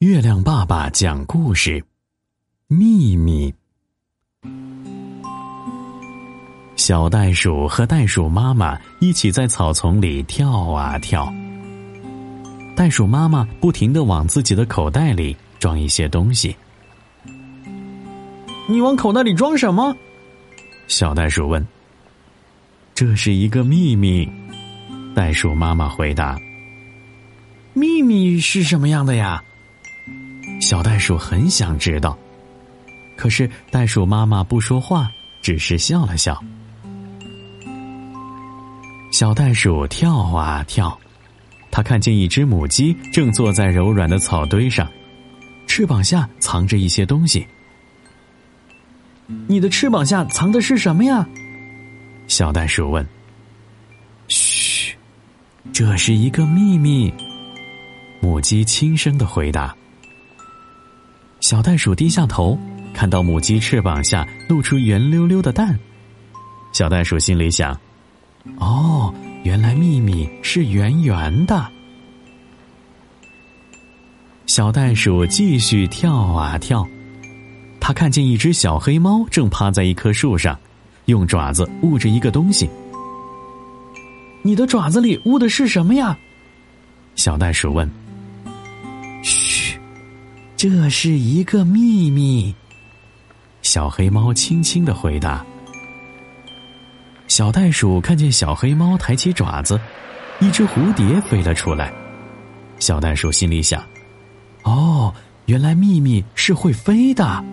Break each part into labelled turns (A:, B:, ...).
A: 月亮爸爸讲故事：秘密。小袋鼠和袋鼠妈妈一起在草丛里跳啊跳。袋鼠妈妈不停的往自己的口袋里装一些东西。
B: 你往口袋里装什么？
A: 小袋鼠问。这是一个秘密。袋鼠妈妈回答。
B: 秘密是什么样的呀？
A: 小袋鼠很想知道，可是袋鼠妈妈不说话，只是笑了笑。小袋鼠跳啊跳，它看见一只母鸡正坐在柔软的草堆上，翅膀下藏着一些东西。
B: 你的翅膀下藏的是什么呀？
A: 小袋鼠问。嘘，这是一个秘密。母鸡轻声的回答。小袋鼠低下头，看到母鸡翅膀下露出圆溜溜的蛋。小袋鼠心里想：“哦，原来秘密是圆圆的。”小袋鼠继续跳啊跳，它看见一只小黑猫正趴在一棵树上，用爪子捂着一个东西。
B: “你的爪子里捂的是什么呀？”
A: 小袋鼠问。这是一个秘密。小黑猫轻轻的回答。小袋鼠看见小黑猫抬起爪子，一只蝴蝶飞了出来。小袋鼠心里想：“哦，原来秘密是会飞的。”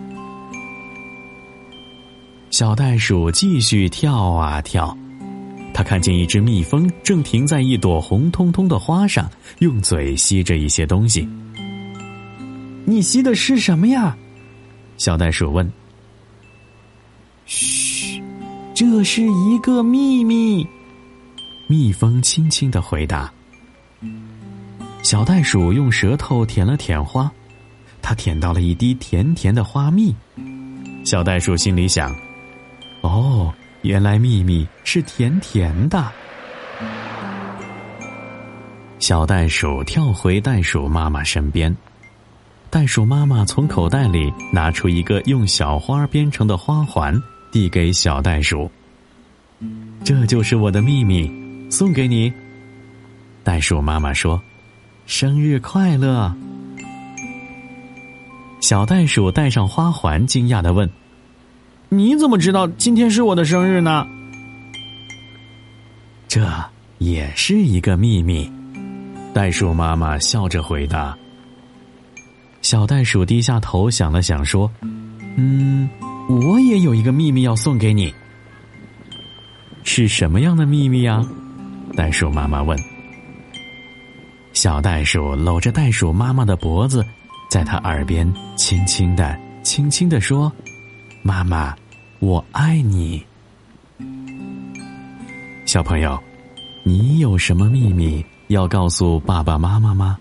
A: 小袋鼠继续跳啊跳，它看见一只蜜蜂正停在一朵红彤彤的花上，用嘴吸着一些东西。
B: 你吸的是什么呀？
A: 小袋鼠问。嘘，这是一个秘密。蜜蜂轻轻的回答。小袋鼠用舌头舔了舔花，它舔到了一滴甜甜的花蜜。小袋鼠心里想：哦，原来秘密是甜甜的。小袋鼠跳回袋鼠妈妈身边。袋鼠妈妈从口袋里拿出一个用小花编成的花环，递给小袋鼠。这就是我的秘密，送给你。袋鼠妈妈说：“生日快乐！”小袋鼠戴上花环，惊讶的问：“
B: 你怎么知道今天是我的生日呢？”
A: 这也是一个秘密。袋鼠妈妈笑着回答。小袋鼠低下头想了想，说：“嗯，我也有一个秘密要送给你。是什么样的秘密呀？”袋鼠妈妈问。小袋鼠搂着袋鼠妈妈的脖子，在她耳边轻轻的、轻轻的说：“妈妈，我爱你。”小朋友，你有什么秘密要告诉爸爸妈妈吗？